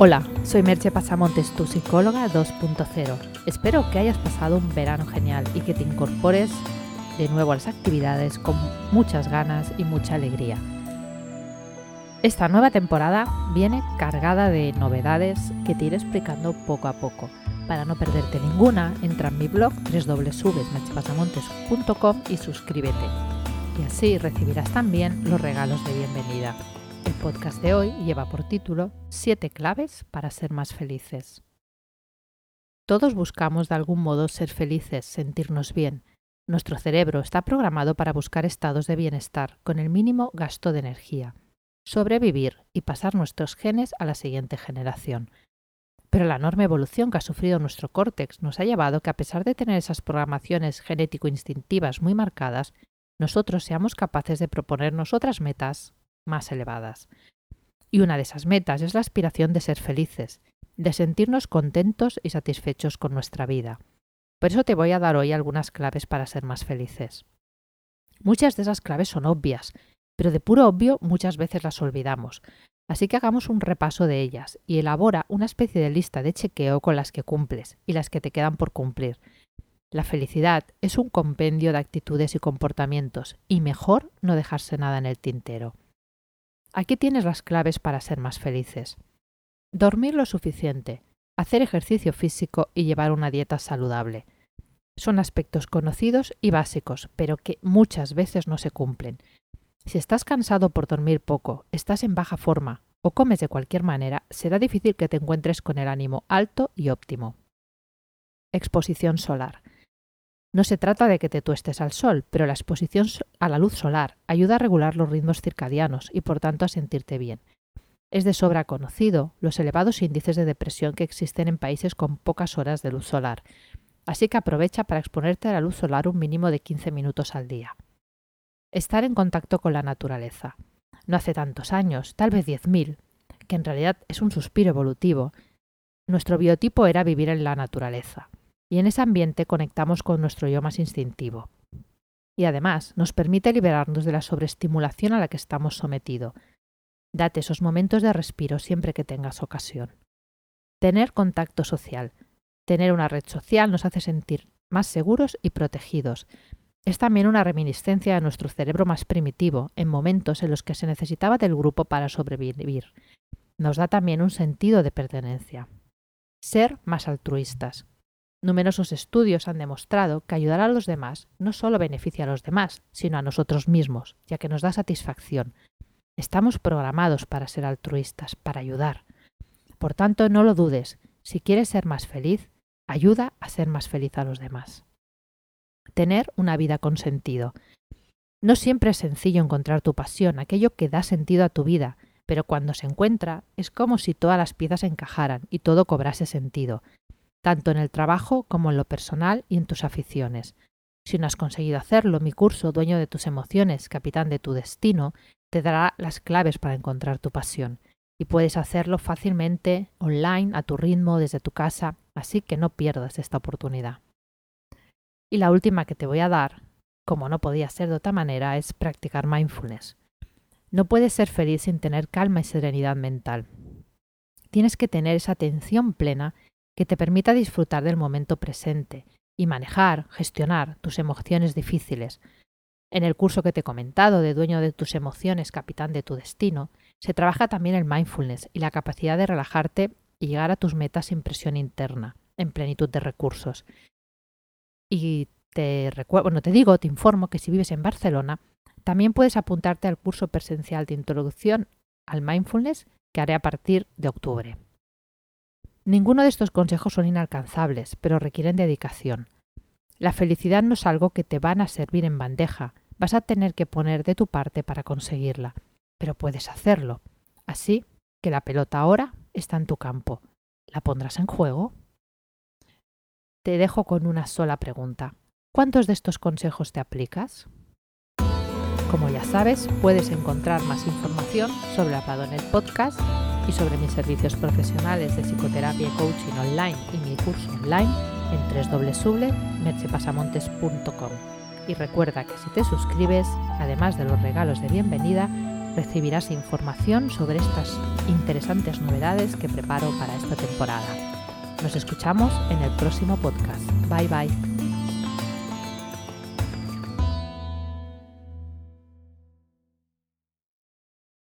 Hola, soy Merche Pasamontes, tu psicóloga 2.0. Espero que hayas pasado un verano genial y que te incorpores de nuevo a las actividades con muchas ganas y mucha alegría. Esta nueva temporada viene cargada de novedades que te iré explicando poco a poco. Para no perderte ninguna, entra en mi blog www.merchepasamontes.com y suscríbete. Y así recibirás también los regalos de bienvenida. Podcast de hoy lleva por título Siete claves para ser más felices. Todos buscamos de algún modo ser felices, sentirnos bien. Nuestro cerebro está programado para buscar estados de bienestar con el mínimo gasto de energía, sobrevivir y pasar nuestros genes a la siguiente generación. Pero la enorme evolución que ha sufrido nuestro córtex nos ha llevado que a pesar de tener esas programaciones genético-instintivas muy marcadas, nosotros seamos capaces de proponernos otras metas más elevadas. Y una de esas metas es la aspiración de ser felices, de sentirnos contentos y satisfechos con nuestra vida. Por eso te voy a dar hoy algunas claves para ser más felices. Muchas de esas claves son obvias, pero de puro obvio muchas veces las olvidamos. Así que hagamos un repaso de ellas y elabora una especie de lista de chequeo con las que cumples y las que te quedan por cumplir. La felicidad es un compendio de actitudes y comportamientos, y mejor no dejarse nada en el tintero. Aquí tienes las claves para ser más felices. Dormir lo suficiente, hacer ejercicio físico y llevar una dieta saludable. Son aspectos conocidos y básicos, pero que muchas veces no se cumplen. Si estás cansado por dormir poco, estás en baja forma o comes de cualquier manera, será difícil que te encuentres con el ánimo alto y óptimo. Exposición solar. No se trata de que te tuestes al sol, pero la exposición a la luz solar ayuda a regular los ritmos circadianos y por tanto a sentirte bien. Es de sobra conocido los elevados índices de depresión que existen en países con pocas horas de luz solar, así que aprovecha para exponerte a la luz solar un mínimo de 15 minutos al día. Estar en contacto con la naturaleza. No hace tantos años, tal vez 10.000, que en realidad es un suspiro evolutivo, nuestro biotipo era vivir en la naturaleza y en ese ambiente conectamos con nuestro yo más instintivo. Y además nos permite liberarnos de la sobreestimulación a la que estamos sometidos. Date esos momentos de respiro siempre que tengas ocasión. Tener contacto social. Tener una red social nos hace sentir más seguros y protegidos. Es también una reminiscencia de nuestro cerebro más primitivo, en momentos en los que se necesitaba del grupo para sobrevivir. Nos da también un sentido de pertenencia. Ser más altruistas. Numerosos estudios han demostrado que ayudar a los demás no solo beneficia a los demás, sino a nosotros mismos, ya que nos da satisfacción. Estamos programados para ser altruistas, para ayudar. Por tanto, no lo dudes, si quieres ser más feliz, ayuda a ser más feliz a los demás. Tener una vida con sentido. No siempre es sencillo encontrar tu pasión, aquello que da sentido a tu vida, pero cuando se encuentra es como si todas las piezas encajaran y todo cobrase sentido tanto en el trabajo como en lo personal y en tus aficiones. Si no has conseguido hacerlo, mi curso Dueño de tus emociones, capitán de tu destino, te dará las claves para encontrar tu pasión. Y puedes hacerlo fácilmente, online, a tu ritmo, desde tu casa, así que no pierdas esta oportunidad. Y la última que te voy a dar, como no podía ser de otra manera, es practicar mindfulness. No puedes ser feliz sin tener calma y serenidad mental. Tienes que tener esa atención plena que te permita disfrutar del momento presente y manejar, gestionar tus emociones difíciles. En el curso que te he comentado de Dueño de tus emociones, Capitán de tu Destino, se trabaja también el mindfulness y la capacidad de relajarte y llegar a tus metas sin presión interna, en plenitud de recursos. Y te recuerdo, bueno, te digo, te informo que si vives en Barcelona, también puedes apuntarte al curso presencial de introducción al mindfulness que haré a partir de octubre. Ninguno de estos consejos son inalcanzables, pero requieren dedicación. La felicidad no es algo que te van a servir en bandeja, vas a tener que poner de tu parte para conseguirla, pero puedes hacerlo. Así que la pelota ahora está en tu campo. ¿La pondrás en juego? Te dejo con una sola pregunta. ¿Cuántos de estos consejos te aplicas? Como ya sabes, puedes encontrar más información sobre Apado en el podcast y sobre mis servicios profesionales de psicoterapia y coaching online y mi curso online en www.merchepasamontes.com. Y recuerda que si te suscribes, además de los regalos de bienvenida, recibirás información sobre estas interesantes novedades que preparo para esta temporada. Nos escuchamos en el próximo podcast. Bye bye.